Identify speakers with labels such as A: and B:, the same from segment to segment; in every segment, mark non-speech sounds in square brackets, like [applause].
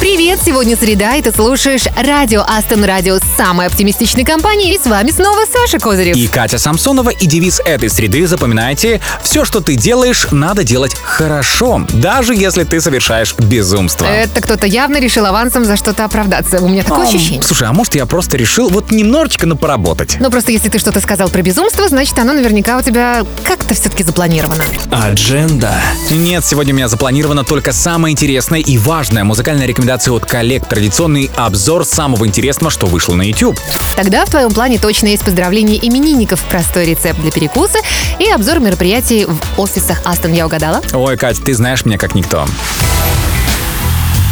A: Привет, сегодня среда, и ты слушаешь радио Астон Радио с самой оптимистичной компании. И с вами снова Саша Козырев.
B: И Катя Самсонова, и девиз этой среды, запоминайте, все, что ты делаешь, надо делать хорошо, даже если ты совершаешь безумство.
A: Это кто-то явно решил авансом за что-то оправдаться. У меня такое
B: А,
A: ощущение.
B: Слушай, а может я просто решил вот немножечко на поработать?
A: Ну, просто если ты что-то сказал про безумство, значит, оно наверняка у тебя как-то все-таки запланировано.
B: Адженда. Нет, сегодня у меня запланировано только самое интересное и важное. Музыкальная рекомендация от коллег. Традиционный обзор самого интересного, что вышло на YouTube.
A: Тогда в твоем плане точно есть поздравление именинников, простой рецепт для перекуса и обзор мероприятий в офисах Астон. Я угадала?
B: Ой, Кать, ты знаешь меня как никто.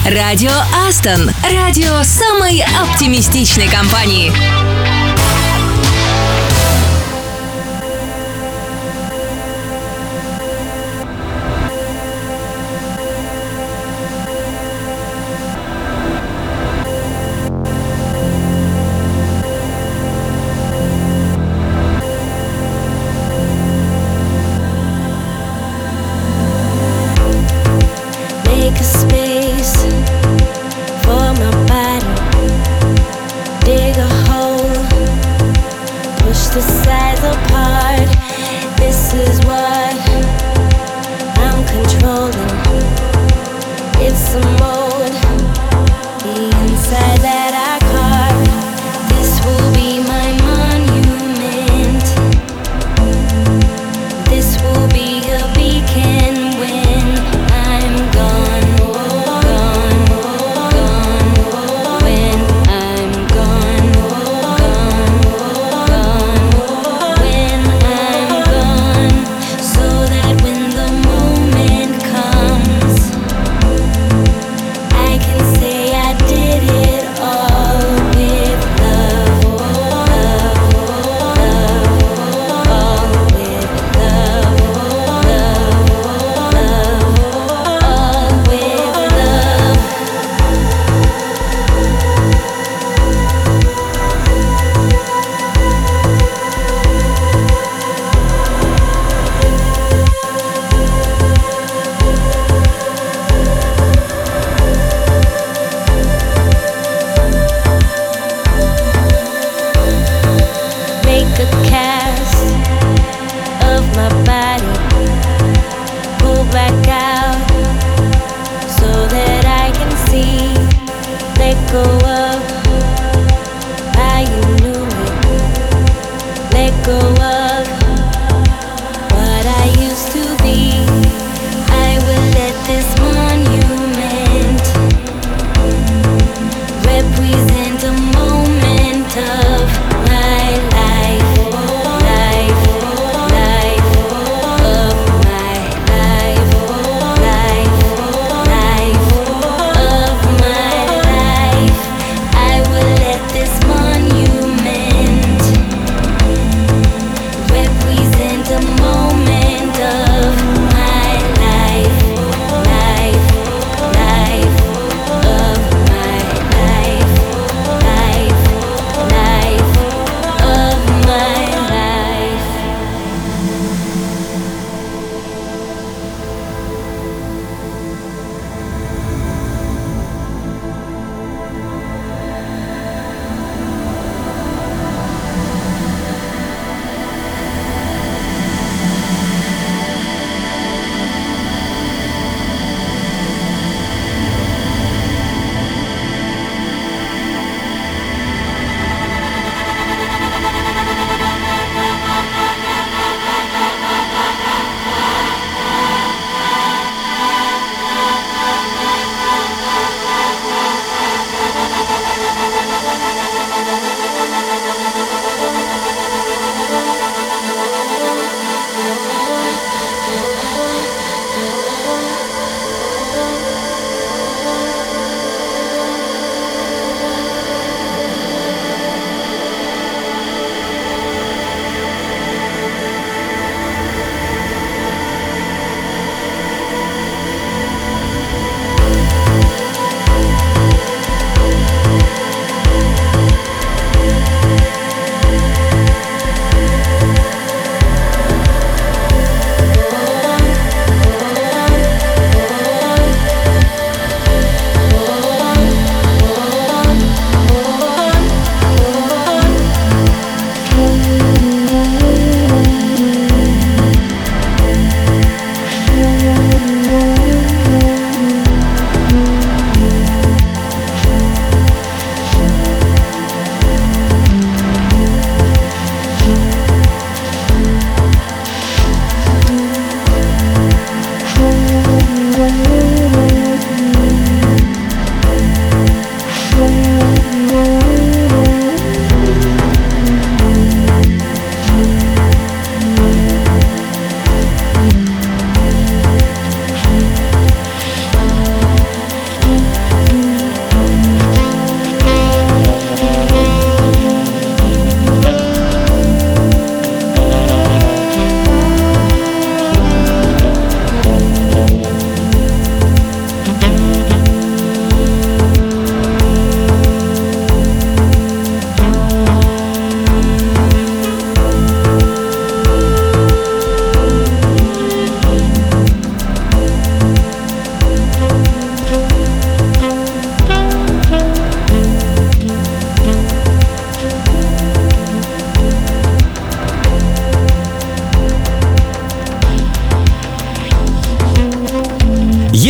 C: Радио Астон. Радио самой оптимистичной компании.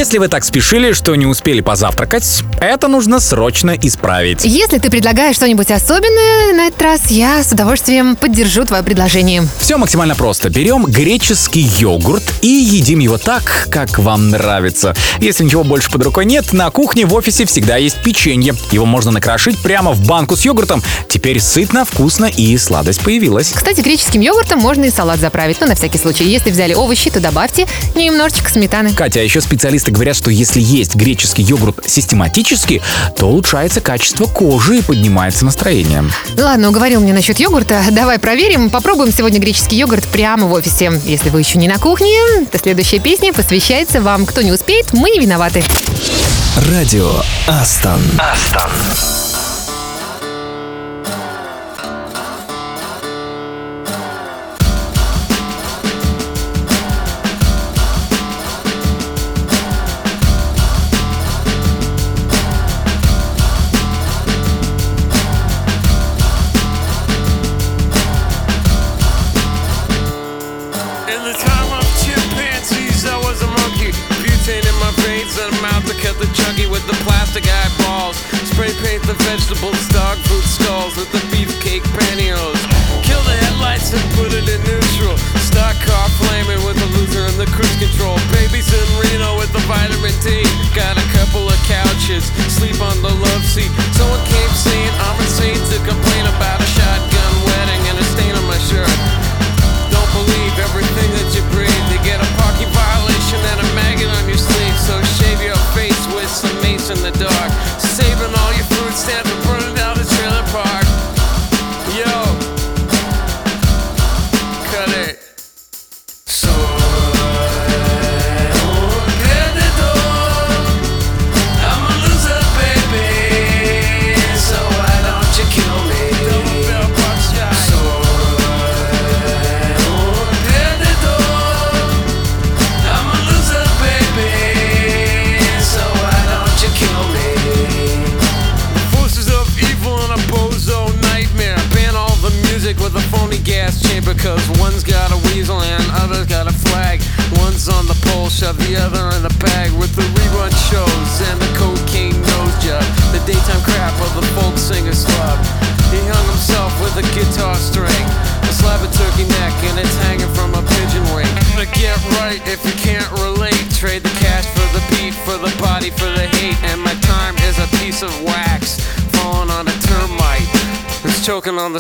B: Если вы так спешили, что не успели позавтракать, это нужно срочно исправить.
A: Если ты предлагаешь что-нибудь особенное на этот раз, я с удовольствием поддержу твое предложение.
B: Все максимально просто. Берем греческий йогурт и едим его так, как вам нравится. Если ничего больше под рукой нет, на кухне в офисе всегда есть печенье. Его можно накрошить прямо в банку с йогуртом. Теперь сытно, вкусно и сладость появилась.
A: Кстати, греческим йогуртом можно и салат заправить. Ну, на всякий случай. Если взяли овощи, то добавьте немножечко сметаны.
B: Катя, а еще специалисты говорят, что если есть греческий йогурт систематически, то улучшается качество кожи и поднимается настроение.
A: Ладно, уговорил мне насчет йогурта. Давай проверим. Попробуем сегодня греческий йогурт прямо в офисе. Если вы еще не на кухне, то следующая песня посвящается вам. Кто не успеет, мы не виноваты.
D: Радио Астон. Астон.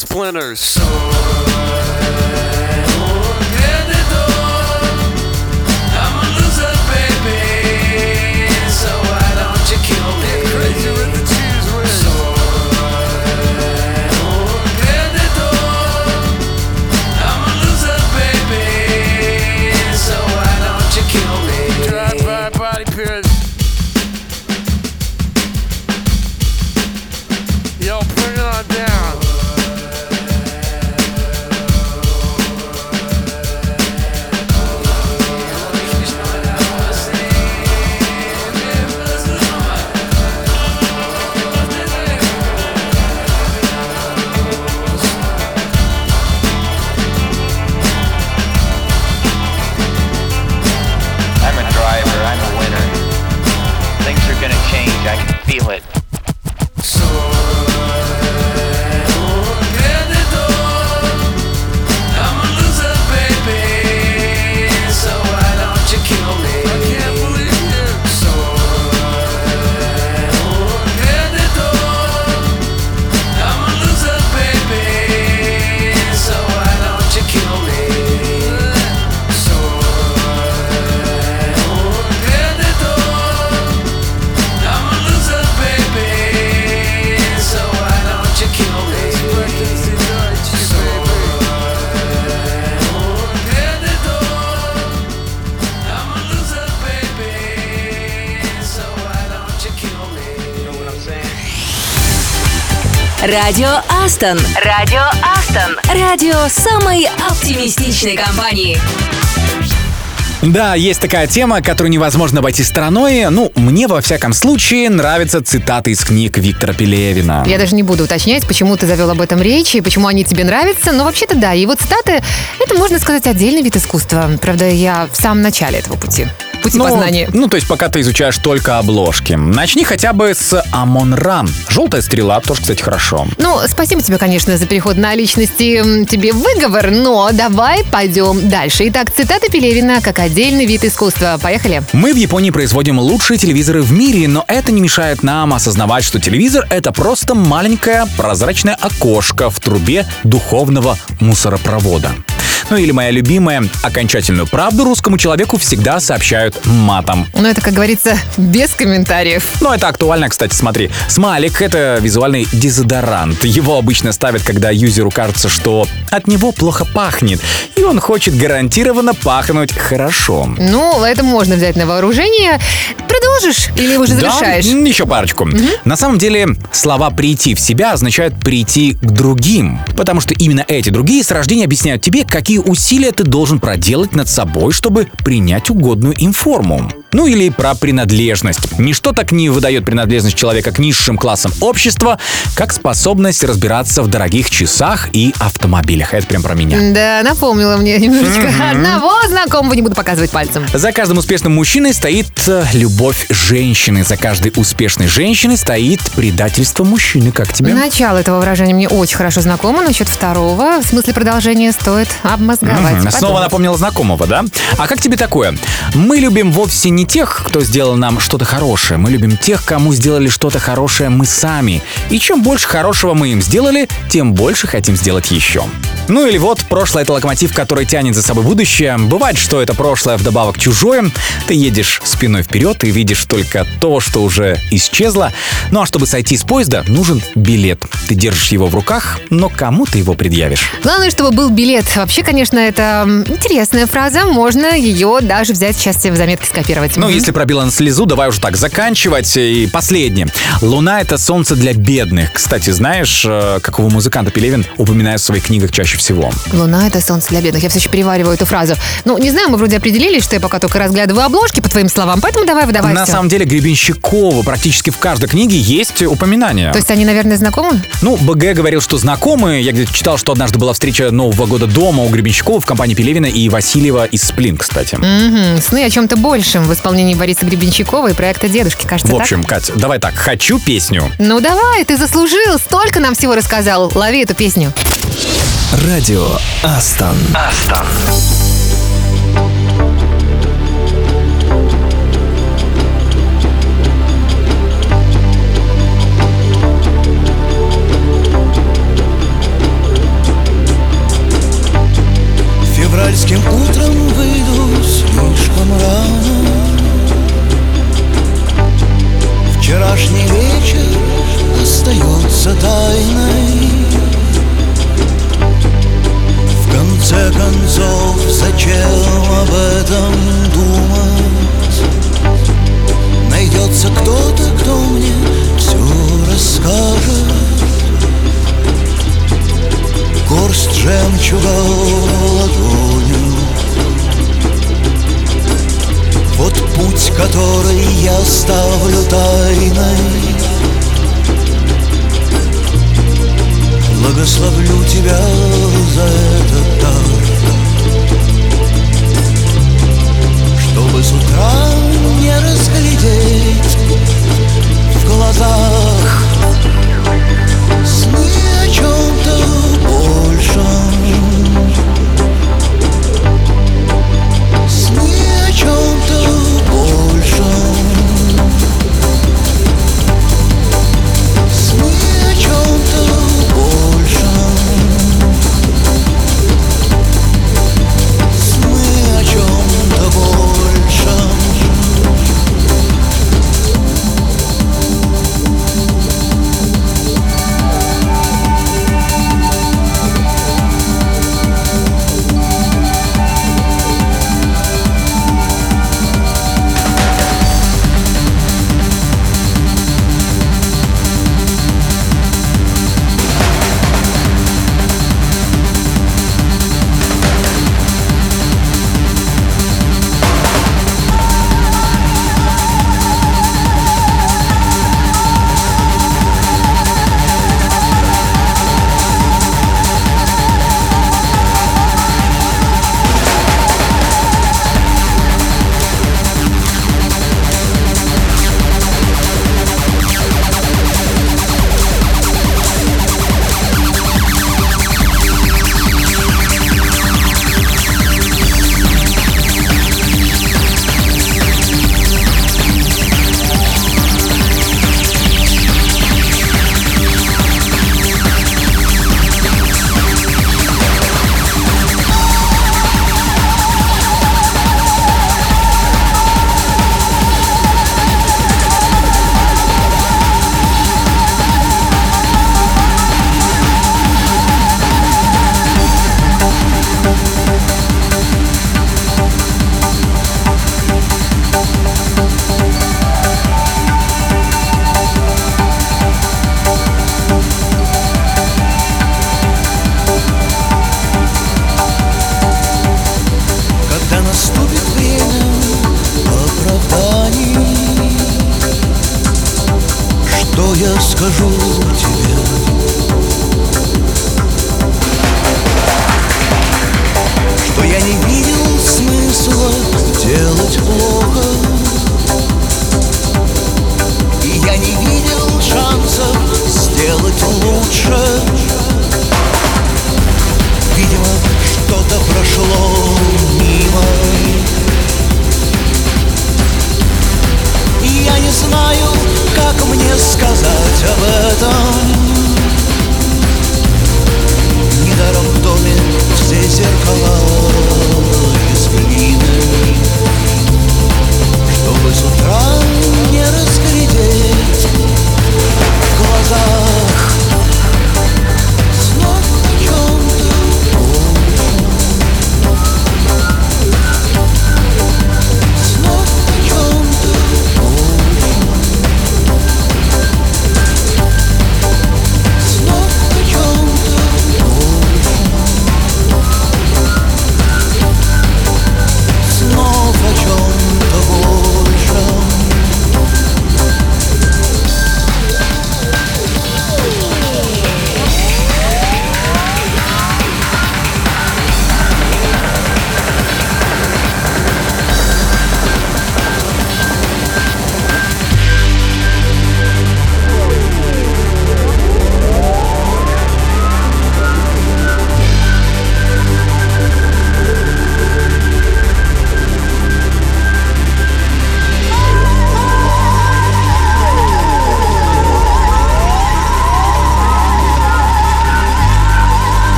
E: Splinters.
F: Радио Астон. Радио Астон. Радио самой оптимистичной компании.
B: Да, есть такая тема, которую невозможно обойти стороной. Ну, мне, во всяком случае, нравятся цитаты из книг Виктора Пелевина.
A: Я даже не буду уточнять, почему ты завел об этом речь и почему они тебе нравятся. Но вообще-то да, его цитаты — это, можно сказать, отдельный вид искусства. Правда, я в самом начале этого пути. Пути
B: ну,
A: познания.
B: Ну, то есть пока ты изучаешь только обложки. Начни хотя бы с Амон Ран. Желтая стрела, тоже, кстати, хорошо.
A: Ну, спасибо тебе, конечно, за переход на личности. Тебе выговор, но давай пойдем дальше. Итак, цитата Пелевина как отдельный вид искусства. Поехали.
B: Мы в Японии производим лучшие телевизоры в мире, но это не мешает нам осознавать, что телевизор — это просто маленькое прозрачное окошко в трубе духовного мусоропровода. Ну или моя любимая, окончательную правду русскому человеку всегда сообщают матом.
A: Ну, это, как говорится, без комментариев.
B: Ну, это актуально, кстати, смотри. Смайлик — это визуальный дезодорант. Его обычно ставят, когда юзеру кажется, что от него плохо пахнет, и он хочет гарантированно пахнуть хорошо.
A: Ну, это можно взять на вооружение. Продолжишь или уже завершаешь?
B: Да, еще парочку. На самом деле, слова «прийти в себя» означают «прийти к другим». Потому что именно эти другие с рождения объясняют тебе, какие усилия ты должен проделать над собой, чтобы принять угодную им форму. Ну или про принадлежность. Ничто так не выдает принадлежность человека к низшим классам общества, как способность разбираться в дорогих часах и автомобилях. Это прям про меня.
A: Да, напомнила мне немножечко одного знакомого, не буду показывать пальцем.
B: За каждым успешным мужчиной стоит э, любовь женщины. За каждой успешной женщиной стоит предательство мужчины. Как тебе?
A: Начало этого выражения мне очень хорошо знакомо. Насчет второго, в смысле продолжения, стоит обмозговать.
B: Снова напомнила знакомого, да? А как тебе такое? Мы любим вовсе не тех, кто сделал нам что-то хорошее. Мы любим тех, кому сделали что-то хорошее мы сами. И чем больше хорошего мы им сделали, тем больше хотим сделать еще. Ну или вот, прошлое — это локомотив, который тянет за собой будущее. Бывает, что это прошлое вдобавок чужое. Ты едешь спиной вперед и видишь только то, что уже исчезло. Ну а чтобы сойти с поезда, нужен билет. Ты держишь его в руках, но кому ты его предъявишь?
A: Главное, чтобы был билет. Вообще, конечно, это интересная фраза. Можно ее даже взять сейчас в заметки скопировать.
B: Ну,
A: Мгм.
B: если пробила на слезу, давай уже так заканчивать. И последнее. Луна — это солнце для бедных. Кстати, знаешь, э, какого музыканта Пелевин упоминает в своих книгах чаще всего?
A: Луна — это солнце для бедных. Я все еще перевариваю эту фразу. Ну, не знаю, мы вроде определились, что я пока только разглядываю обложки по твоим словам, поэтому давай выдавай
B: на
A: всё.
B: самом деле Гребенщикова практически в каждой книге есть упоминание.
A: То есть они, наверное, знакомы?
B: Ну, БГ говорил, что знакомые. Я где-то читал, что однажды была встреча Нового года дома у Гребенщикова в компании Пелевина и Васильева из Сплин, кстати.
A: Мгм. Сны о чем-то большем исполнении Бориса Гребенщикова и проекта «Дедушки», кажется,
B: В
A: так?
B: общем, Кать, давай так. Хочу песню.
A: Ну давай, ты заслужил, столько нам всего рассказал. Лови эту песню.
D: Радио Астон.
G: Астон.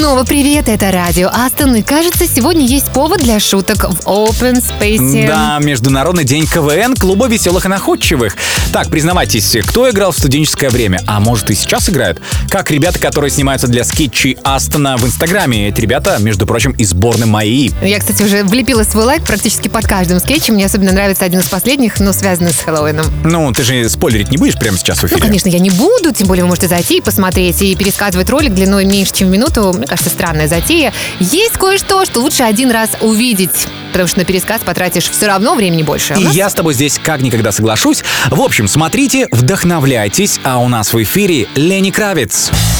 A: Снова привет, это радио Астон, и кажется, сегодня есть повод для шуток в Open Space.
B: Да, Международный день КВН Клуба веселых и находчивых. Так, признавайтесь, кто играл в студенческое время? А может и сейчас играют? Как ребята, которые снимаются для скетчей Астона в Инстаграме. Эти ребята, между прочим, из сборной МАИ.
A: Я, кстати, уже влепила свой лайк практически под каждым скетчем. Мне особенно нравится один из последних, но связанный с Хэллоуином.
B: Ну, ты же спойлерить не будешь прямо сейчас в
A: Ну,
B: эфире?
A: конечно, я не буду, тем более вы можете зайти и посмотреть, и пересказывать ролик длиной меньше, чем в минуту. Мне кажется, странная затея. Есть кое-что, что лучше один раз увидеть, потому что на пересказ потратишь все равно времени больше. А
B: И
A: нас-
B: я с тобой здесь как никогда соглашусь. В общем, смотрите, вдохновляйтесь, а у нас в эфире Лени Кравец.
E: I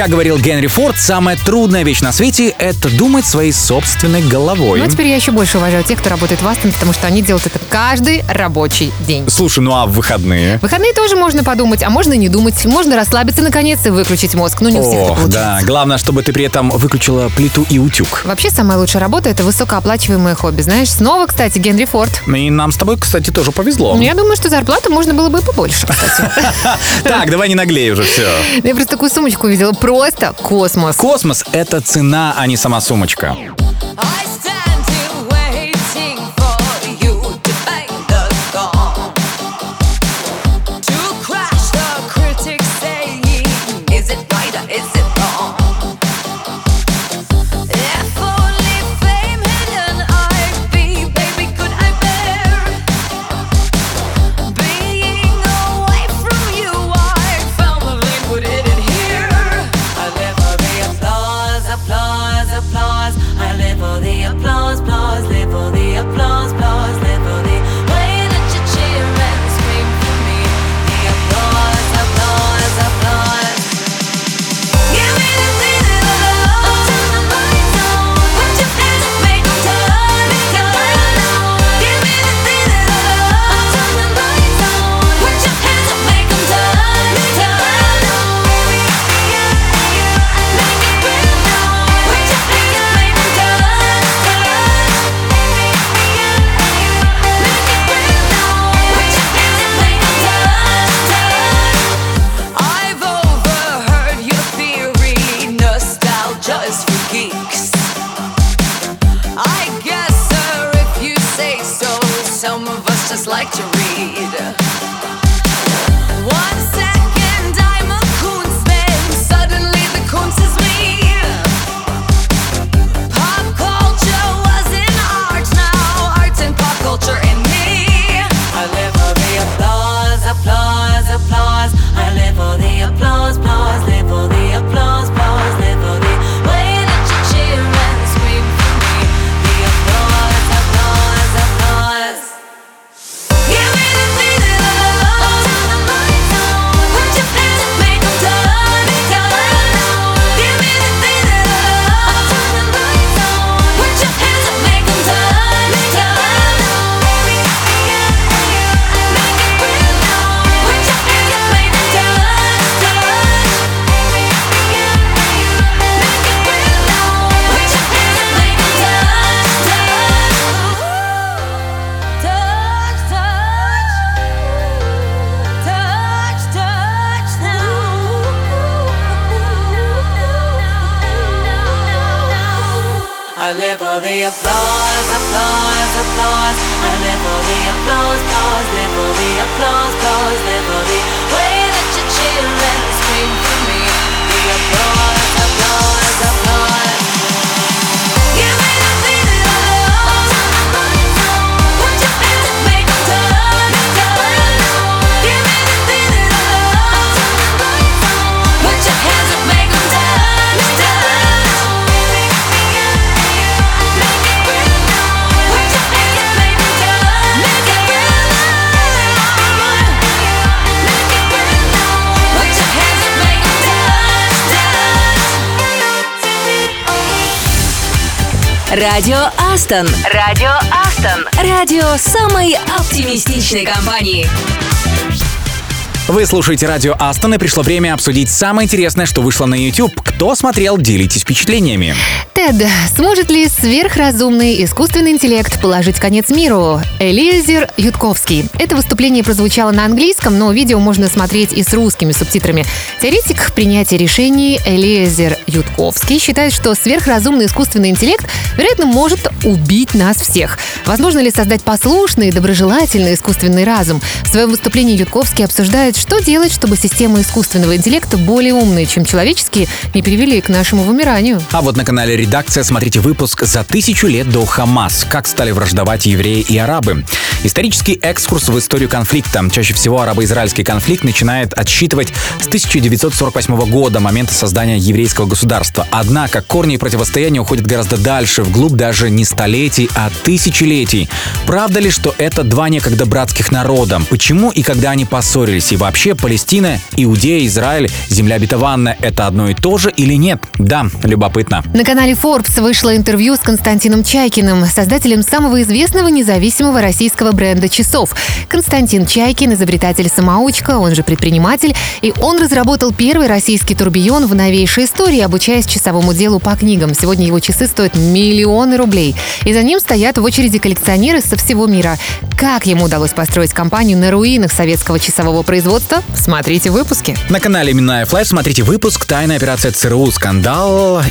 C: Как говорил Генри Форд, самая трудная вещь на свете — это думать своей собственной головой.
A: Ну, а теперь я еще больше уважаю тех, кто работает в Астон, потому что они делают это каждый рабочий день.
C: Слушай, ну а в выходные?
A: В выходные тоже можно подумать, а можно не думать. Можно расслабиться наконец и выключить мозг. Ну, не у всех это
C: О,
A: получается.
C: да. Главное, чтобы ты при этом выключила плиту и утюг.
A: Вообще, самая лучшая работа – это высокооплачиваемое хобби. Знаешь, снова, кстати, Генри Форд.
C: И нам с тобой, кстати, тоже повезло.
A: Ну, я думаю, что зарплату можно было бы побольше, кстати. [laughs]
C: Так, давай не наглей уже, все.
A: Я просто такую сумочку увидела. Просто космос.
C: Космос — это цена, а не сама сумочка.
F: Радио Астон. Радио Астон. Радио самой оптимистичной компании.
C: Вы слушаете радио Астон, и пришло время обсудить самое интересное, что вышло на YouTube. Кто смотрел, делитесь впечатлениями.
A: Тед, сможет ли сверхразумный искусственный интеллект положить конец миру? Элизер Ютковский. Это выступление прозвучало на английском, но видео можно смотреть и с русскими субтитрами. Теоретик принятия решений Элизер Ютковский считает, что сверхразумный искусственный интеллект, вероятно, может убить нас всех. Возможно ли создать послушный доброжелательный искусственный разум? В своем выступлении Ютковский обсуждает, что делать, чтобы системы искусственного интеллекта более умные, чем человеческие, не привели к нашему вымиранию.
C: А вот на канале «Редакция» смотрите выпуск «За тысячу лет до Хамас. Как стали враждовать евреи и арабы».
B: Исторический экскурс в историю конфликта. Чаще всего арабо-израильский конфликт начинает отсчитывать с 1948 года, момента создания еврейского государства. Однако корни противостояния уходят гораздо дальше, вглубь даже не столетий, а тысячелетий. Правда ли, что это два некогда братских народа? Почему и когда они поссорились? И вообще Палестина, Иудея, Израиль, земля обетованная — это одно и то же или нет? Да, любопытно.
A: На канале Forbes вышло интервью с Константином Чайкиным, создателем самого известного независимого российского бренда часов. Константин Чайкин – изобретатель-самоучка, он же предприниматель, и он разработал первый российский турбион в новейшей истории, обучаясь часовому делу по книгам. Сегодня его часы стоят миллионы рублей. И за ним стоят в очереди коллекционеры со всего мира. Как ему удалось построить компанию на руинах советского часового производства? Смотрите в выпуске.
B: На канале Минаев Live смотрите выпуск «Тайная операция ЦРУ. Скандал.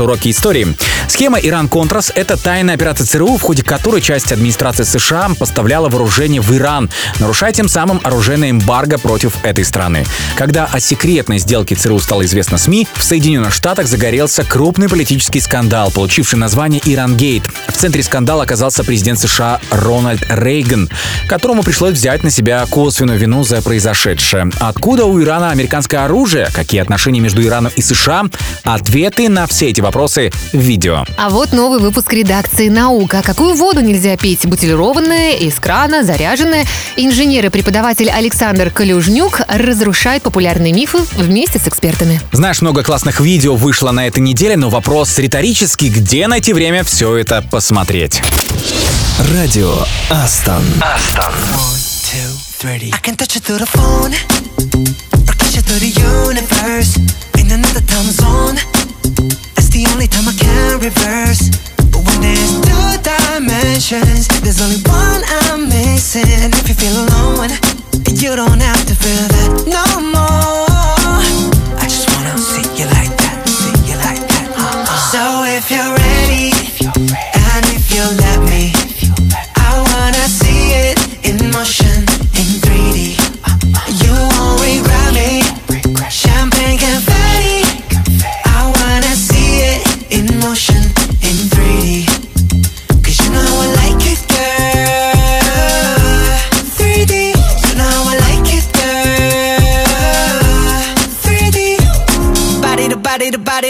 B: Иран-Контрас. Уроки истории». Схема Иран-Контрас – это тайная операция ЦРУ, в ходе которой часть администрации США поставляла вооружение в Иран, нарушая тем самым оружейное эмбарго против этой страны. Когда о секретной сделке ЦРУ стало известно СМИ, в Соединенных Штатах загорелся крупный политический скандал, получивший название «Ирангейт». В центре скандала оказался президент США Рональд Рейган, которому пришлось взять на себя косвенную вину за произошедшее. Откуда у Ирана американское оружие? Какие отношения между Ираном и США? Ответы на все эти вопросы в видео.
A: А вот новый выпуск редакции «Наука». Какую воду нельзя пить? Бутилированная, из крана, заряженная? Инженер и преподаватель Александр Калюжнюк разрушает популярные мифы вместе с экспертами.
B: Знаешь, много классных видео вышло на этой неделе, но вопрос риторический, где найти время все это посмотреть?
D: Радио Астон.
H: Астон. I can touch you through the phone or kiss you through the universe in another time zone. The only time I can reverse. But when there's two dimensions, there's only one I'm missing. If you feel alone, you don't have to feel that no more.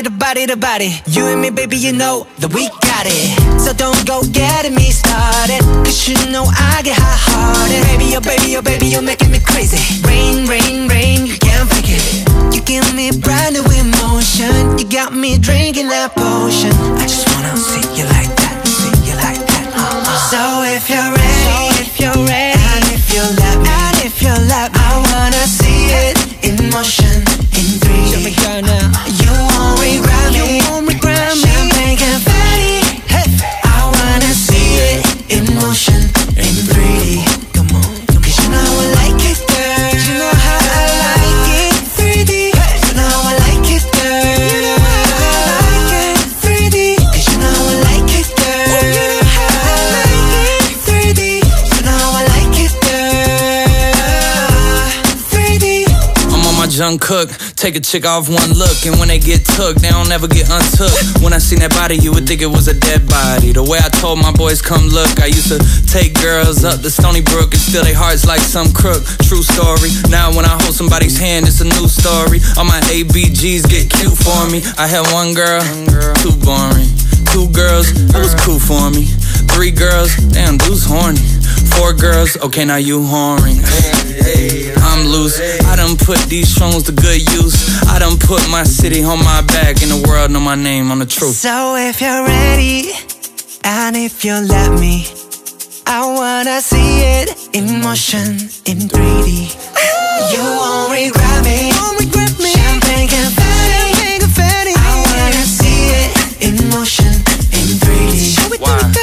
H: Body to body to body. You and me, baby, you know that we got it. So don't go getting me started. Cause you know I get hot hearted. Baby, oh baby, oh baby, you're making me crazy. Rain,
I: Take a chick off one look, and when they get took, they don't ever get untook. When I seen that body, you would think it was a dead body. The way I told my boys, come look, I used to take girls up the Stony Brook and steal their hearts like some crook. True story. Now when I hold somebody's hand, it's a new story. All my ABGs get cute for me. I had one girl, too boring. Two girls, that was cool for me. Three girls, damn, dude's horny. Four girls, okay, now you whoring. I'm loose. I done put these phones to good use. I done put my city on my back, and the world know my name on the truth.
H: So if you're ready, and if you let me, I wanna see it in motion in 3D. You won't regret me. Champagne confetti. I wanna see it in motion in 3D.
I: Why?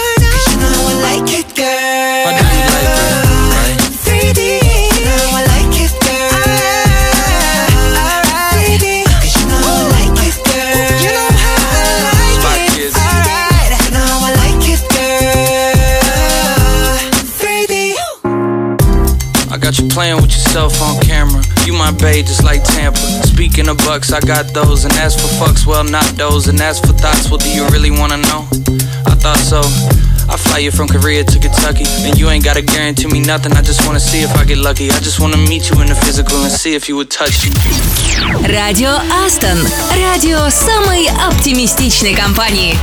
I: playing with yourself on camera. You my babe, just like Tampa. Speaking of bucks, I got those. And as for fucks, well, not those. And as for thoughts, well, do you really wanna know? I thought so. I fly you from Korea to Kentucky. And you ain't gotta guarantee me nothing. I just wanna see if I get lucky. I just wanna meet you in the physical and see if you would touch me.
F: Радио Астон. Радио самой оптимистичной компании.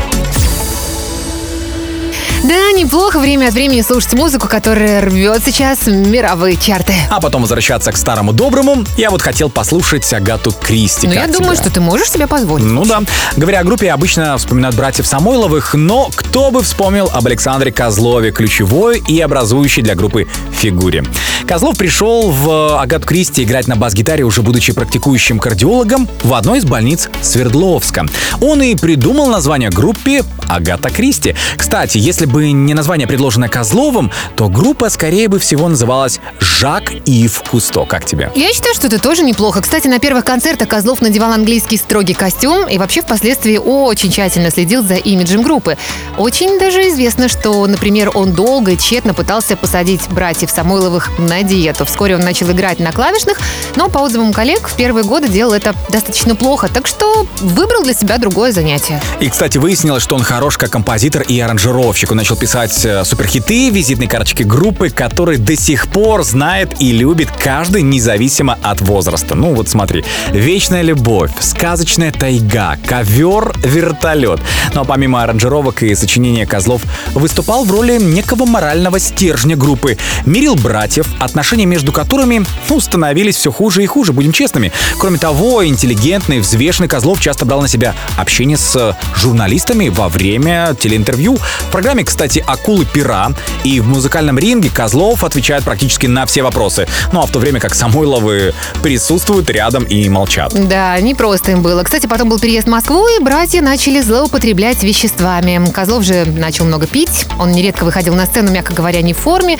A: Да, неплохо время от времени слушать музыку, которая рвет сейчас мировые чарты.
B: А потом возвращаться к старому доброму, я вот хотел послушать Агату Кристи.
A: Ну, я думаю,
B: тебе?
A: что ты можешь себе позволить.
B: Ну да. Говоря о группе, обычно вспоминают братьев Самойловых, но кто бы вспомнил об Александре Козлове, ключевой и образующей для группы фигуре. Козлов пришел в Агату Кристи играть на бас-гитаре, уже будучи практикующим кардиологом в одной из больниц Свердловска. Он и придумал название группе Агата Кристи. Кстати, если бы не название, предложенное Козловым, то группа, скорее бы всего, называлась Жак Ив Кусто. Как тебе?
A: Я считаю, что это тоже неплохо. Кстати, на первых концертах Козлов надевал английский строгий костюм и вообще впоследствии очень тщательно следил за имиджем группы. Очень даже известно, что, например, он долго и тщетно пытался посадить братьев Самойловых на диету. Вскоре он начал играть на клавишных, но по отзывам коллег в первые годы делал это достаточно плохо, так что выбрал для себя другое занятие.
B: И, кстати, выяснилось, что он хорош как композитор и аранжировщик. Он начал писать э, суперхиты, визитные карточки группы, которые до сих пор знает и любит каждый, независимо от возраста. Ну вот смотри. «Вечная любовь», «Сказочная тайга», «Ковер», «Вертолет». Ну а помимо аранжировок и сочинения Козлов выступал в роли некого морального стержня группы. Мирил братьев, отношения между которыми ну, становились все хуже и хуже, будем честными. Кроме того, интеллигентный, взвешенный Козлов часто брал на себя общение с э, журналистами во время телеинтервью. В программе, кстати, «Акулы пера» и в музыкальном ринге Козлов отвечает практически на все вопросы. Ну а в то время как Самойловы присутствуют рядом и молчат.
A: Да, не просто им было. Кстати, потом был переезд в Москву, и братья начали злоупотреблять веществами. Козлов же начал много пить, он нередко выходил на сцену, мягко говоря, не в форме.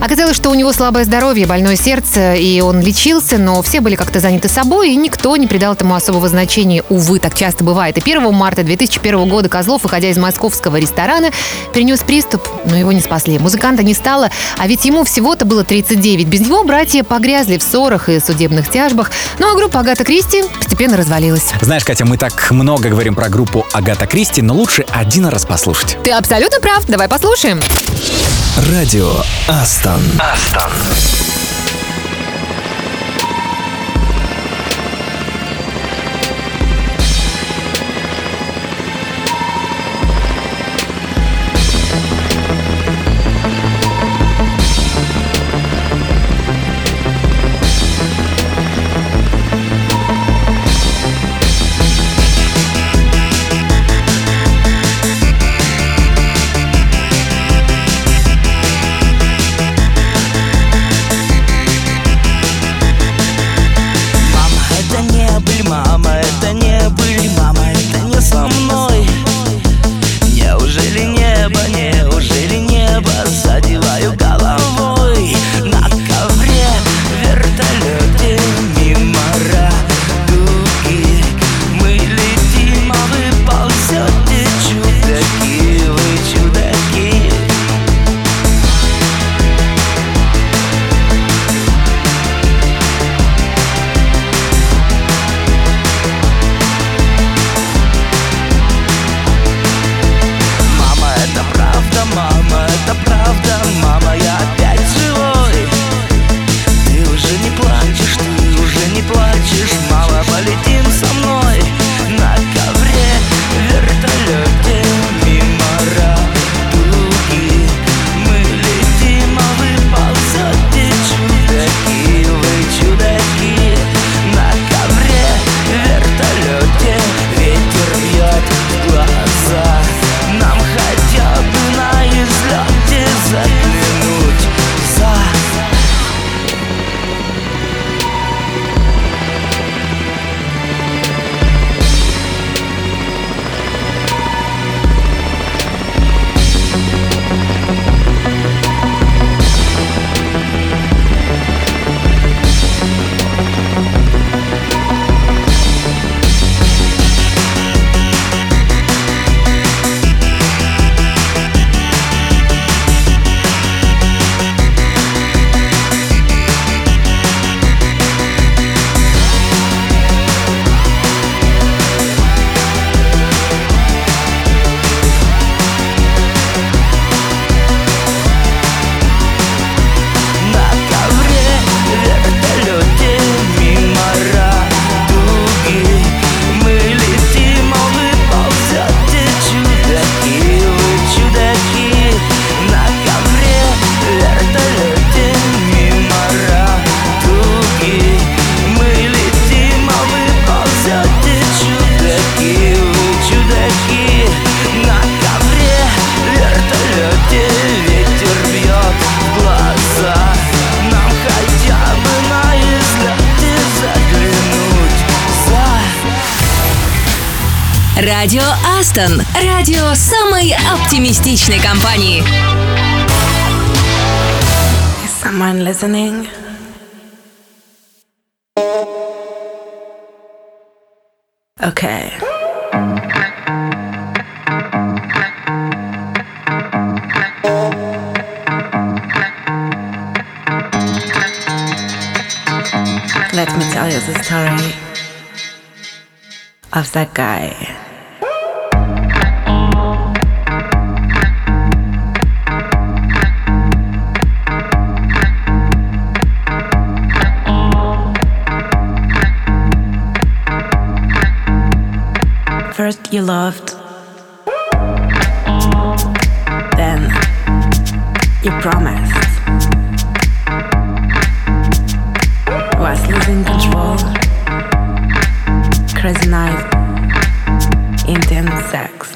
A: Оказалось, что у него слабое здоровье, больное сердце, и он лечился, но все были как-то заняты собой, и никто не придал этому особого значения. Увы, так часто бывает. И 1 марта 2001 года Козлов, выходя из московского ресторана, перенес приступ, но его не спасли. Музыканта не стало, а ведь ему всего-то было 39. Без него братья погрязли в ссорах и судебных тяжбах. Ну а группа Агата Кристи постепенно развалилась.
B: Знаешь, Катя, мы так много говорим про группу Агата Кристи, но лучше один раз послушать.
A: Ты абсолютно прав. Давай послушаем.
D: Радио Астон.
G: Астон.
C: Okay. Let me tell you the story of that guy. you loved. Then you promised. Was losing control. Crazy night. Intense sex.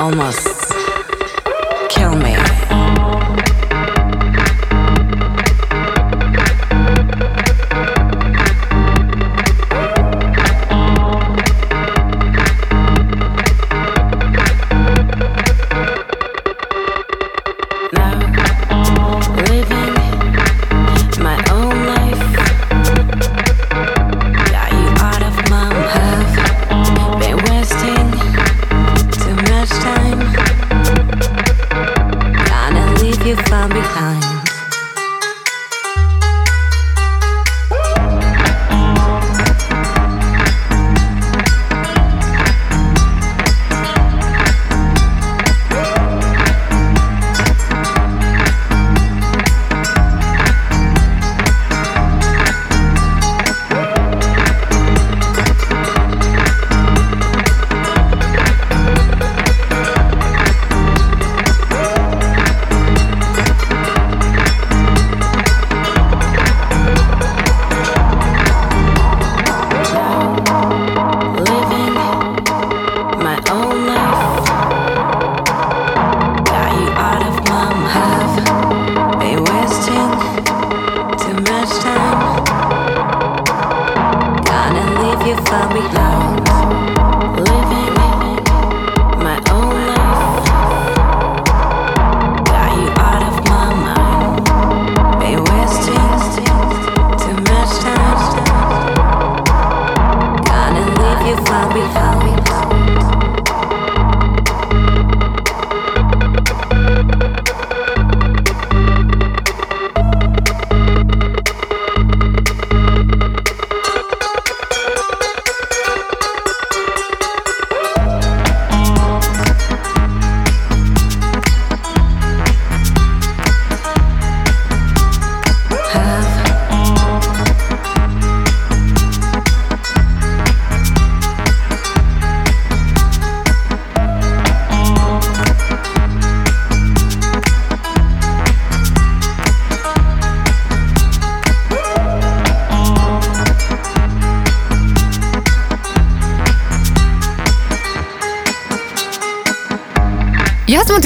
C: almost.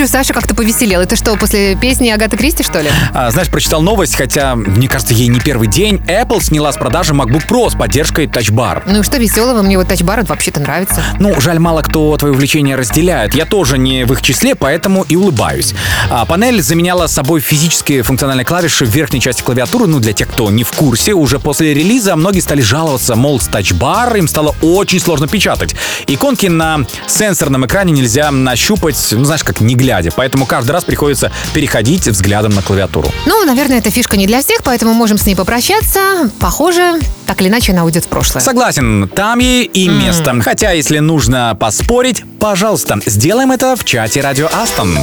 A: Смотрю, Саша как-то повеселел. Это что, после песни Агаты Кристи, что ли?
J: А, знаешь, прочитал новость, хотя, мне кажется, ей не первый день. Apple сняла с продажи MacBook Pro с поддержкой Touch Bar.
A: Ну и что веселого? Мне вот тачбар вообще-то нравится.
J: Ну, жаль, мало кто твои увлечения разделяет. Я тоже не в их числе, поэтому и улыбаюсь. А, панель заменяла собой физические функциональные клавиши в верхней части клавиатуры. Ну, для тех, кто не в курсе, уже после релиза многие стали жаловаться, мол, с тачбар им стало очень сложно печатать. Иконки на сенсорном экране нельзя нащупать, ну, знаешь, как не глядя. Поэтому каждый раз приходится переходить взглядом на клавиатуру.
A: Ну, наверное, эта фишка не для всех, поэтому можем с ней попрощаться. Похоже, так или иначе она уйдет в прошлое.
J: Согласен, там ей и место. Хотя, если нужно поспорить, пожалуйста, сделаем это в чате Радио Астон.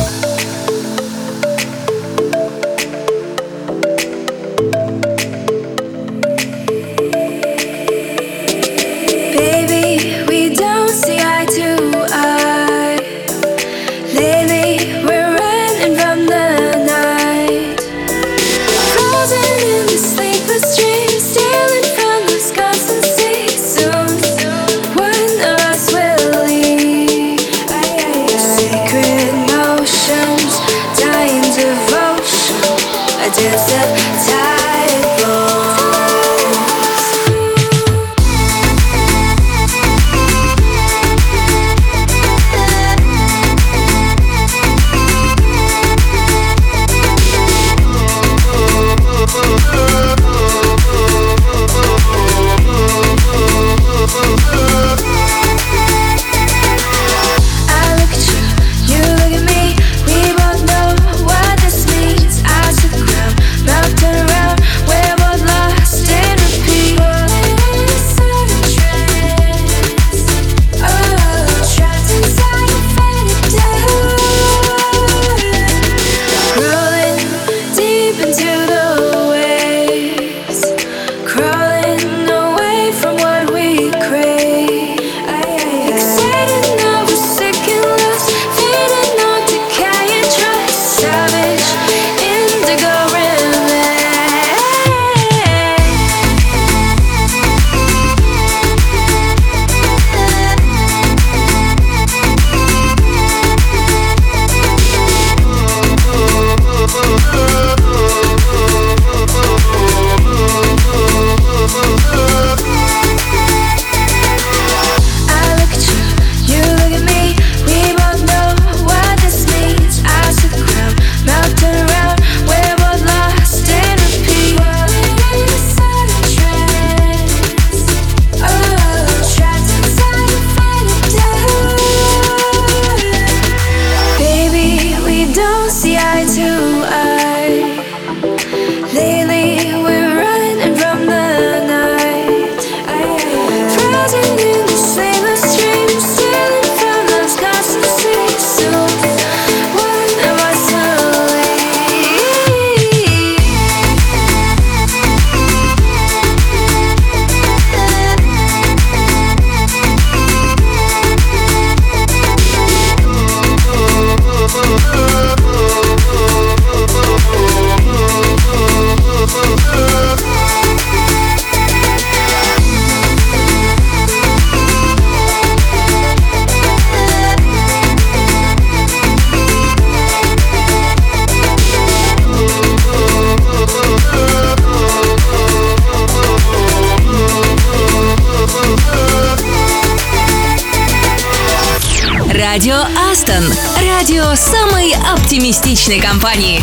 F: Астон. Радио самой оптимистичной компании.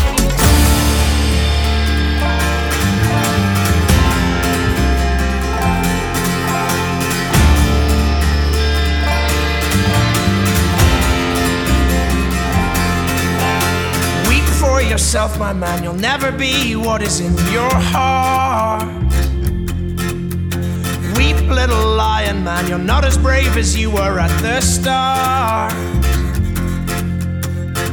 K: Weep for yourself, my man. You'll never be what is in your heart. Weep, little lion man. You're not as brave as you were at the start.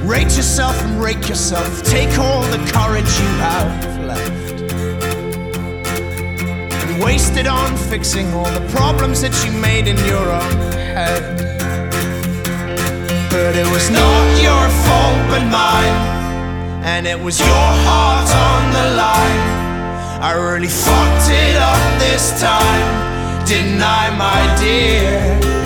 K: Rate yourself and rake yourself. Take all the courage you have left. And waste it on fixing all the problems that you made in your own head. But it was not your fault but mine. And it was your heart on the line. I really fucked it up this time. Didn't I, my dear?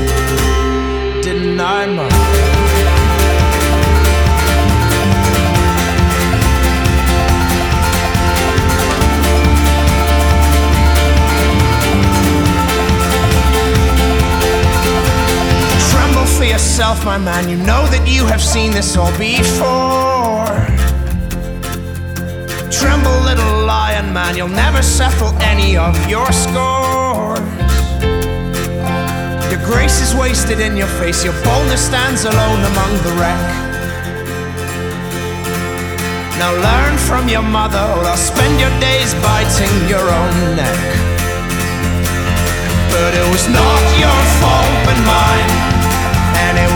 K: Yourself, my man. You know that you have seen this all before. Tremble, little lion man, you'll never settle any of your scores. Your grace is wasted in your face, your boldness stands alone among the wreck. Now learn from your mother, or I'll spend your days biting your own neck. But it was not your fault but mine,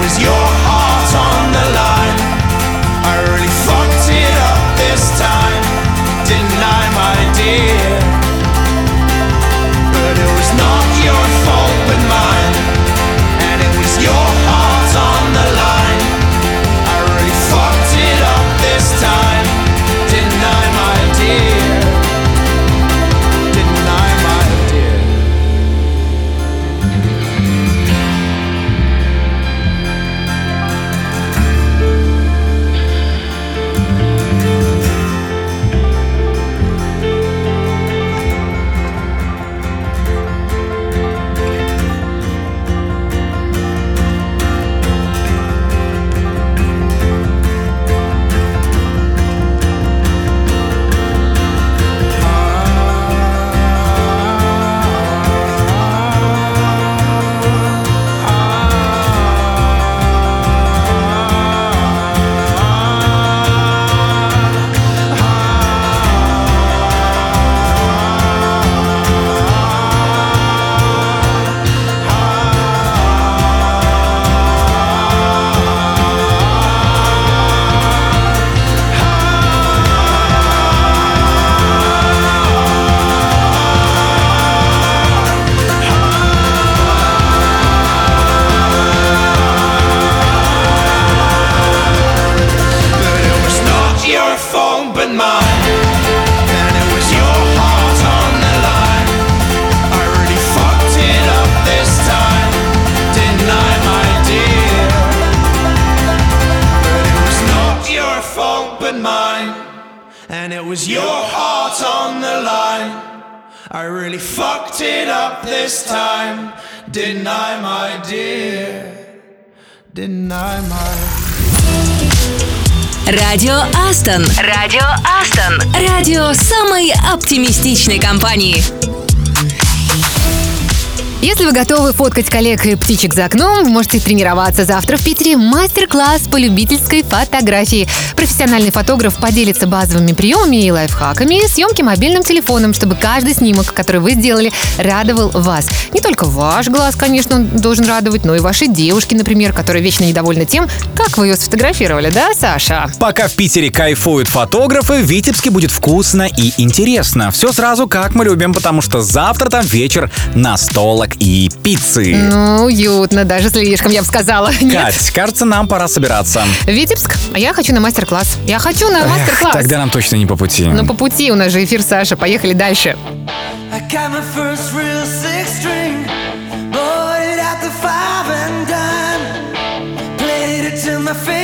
K: was your heart on the line. And it was your heart on the line. I really fucked it up this time, didn't I, my dear? Didn't I, my
F: Радио Астон. Радио Астон. Радио самой оптимистичной компании.
A: Если вы готовы фоткать коллег и птичек за окном, вы можете тренироваться завтра в Питере. Мастер-класс по любительской фотографии. Профессиональный фотограф поделится базовыми приемами и лайфхаками съемки мобильным телефоном, чтобы каждый снимок, который вы сделали, радовал вас. Не только ваш глаз, конечно, он должен радовать, но и вашей девушки, например, которая вечно недовольна тем, как вы ее сфотографировали, да, Саша?
B: Пока в Питере кайфуют фотографы, в Витебске будет вкусно и интересно. Все сразу как мы любим, потому что завтра там вечер и пиццы.
A: Ну, уютно, даже слишком, я бы сказала. [laughs] Нет?
B: Кать, кажется, нам пора собираться.
A: Витебск, а я хочу на мастер-класс. Я хочу на мастер-класс.
B: Тогда нам точно не по пути.
A: Но по пути у нас же эфир, Саша. Поехали дальше.
H: I got my first real six string, bought it at the five and dime. Played it till my fingers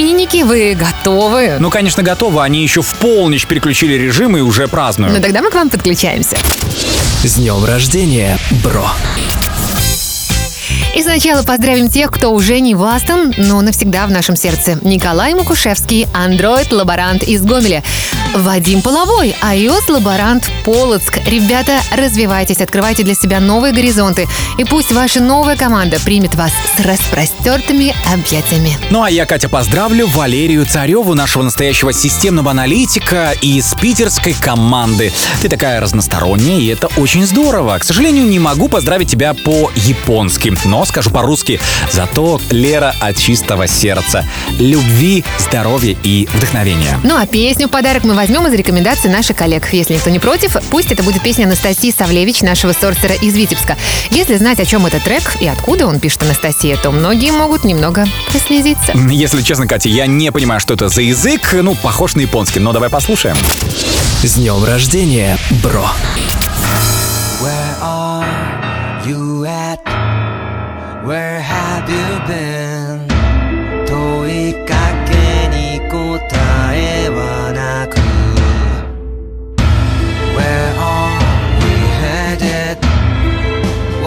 A: именинники, вы готовы?
B: Ну, конечно, готово. Они еще в полночь переключили режим и уже празднуют.
A: Ну тогда мы к вам подключаемся.
D: С днем рождения, бро!
A: И сначала поздравим тех, кто уже не в Астон, но навсегда в нашем сердце. Николай Мукушевский, андроид-лаборант из Гомеля. Вадим Половой, iOS-лаборант Полоцк. Ребята, развивайтесь, открывайте для себя новые горизонты. И пусть ваша новая команда примет вас с распростертыми объятиями.
B: Ну а я, Катя, поздравлю Валерию Цареву, нашего настоящего системного аналитика из питерской команды. Ты такая разносторонняя, и это очень здорово. К сожалению, не могу поздравить тебя по-японски, но скажу по-русски. Зато Лера от чистого сердца. Любви, здоровья и вдохновения.
A: Ну а песню в подарок мы возьмем из рекомендаций наших коллег. Если никто не против, пусть это будет песня Анастасии Савлевич, нашего сорсера из Витебска. Если знать, о чем этот трек и откуда он пишет Анастасия, то многие могут немного прослезиться.
B: Если честно, Катя, я не понимаю, что это за язык. Ну, похож на японский, но давай послушаем.
D: С днем рождения, бро!
H: Where are you at? Where have you been?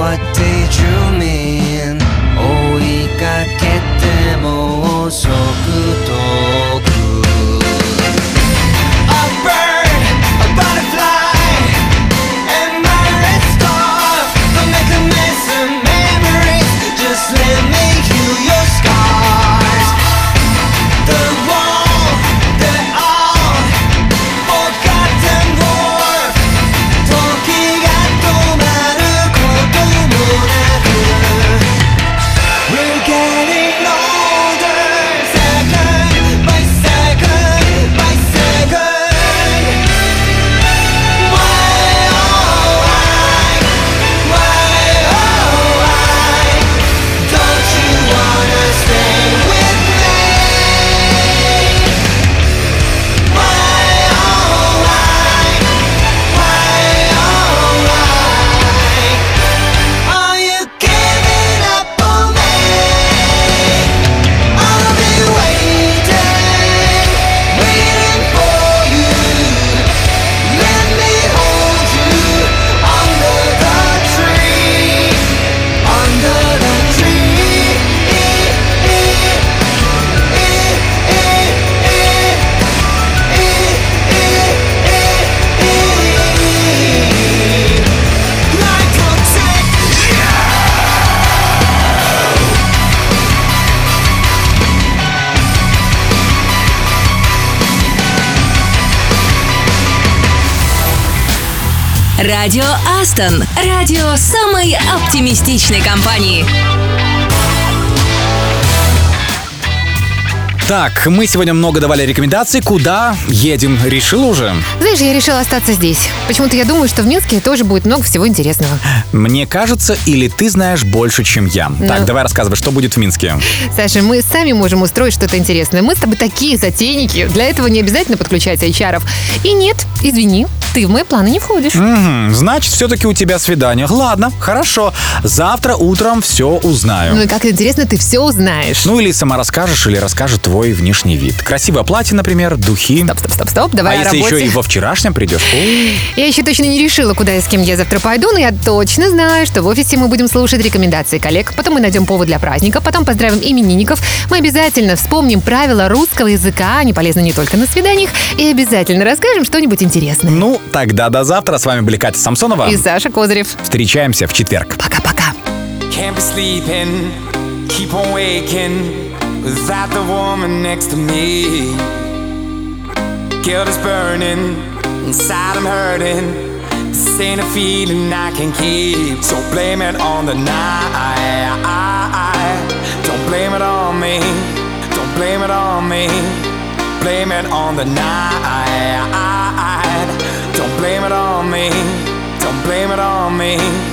H: What did you mean? 追いかけても遅くと
F: Радио Астон. Радио самой оптимистичной компании.
B: Так, мы сегодня много давали рекомендаций. Куда едем? Решил уже?
A: Знаешь, я решила остаться здесь. Почему-то я думаю, что в Минске тоже будет много всего интересного.
B: Мне кажется, или ты знаешь больше, чем я. Так,
A: Ну.
B: давай рассказывай, что будет в Минске.
A: Саша, мы сами можем устроить что-то интересное. Мы с тобой такие затейники. Для этого не обязательно подключать HR. И нет, извини, ты в мои планы не входишь.
B: Мгм, значит, все-таки у тебя свидание. Ладно, хорошо. Завтра утром все узнаю.
A: Ну и как интересно, ты все узнаешь.
B: Ну или сама расскажешь, или расскажет твой внешний вид. Красивое платье, например, духи.
A: Стоп, стоп, стоп, стоп. Давай
B: а если
A: работе.
B: еще и во вчерашнем придешь? О,
A: Я еще точно не решила, куда и с кем я завтра пойду, но я точно знаю, что в офисе мы будем слушать рекомендации коллег, потом мы найдем повод для праздника, потом поздравим именинников, мы обязательно вспомним правила русского языка, они полезны не только на свиданиях, и обязательно расскажем что-нибудь интересное.
B: Ну, тогда до завтра. С вами были Катя Самсонова.
A: И Саша Козырев.
B: Встречаемся в четверг.
A: Пока-пока.
E: Can't be sleeping, keep on waking without the woman next to me. Guilt is burning, inside I'm hurting. This ain't a feeling I can keep, so blame it on the night. Don't blame it on me, don't blame it on me. Blame it on the night. It on me.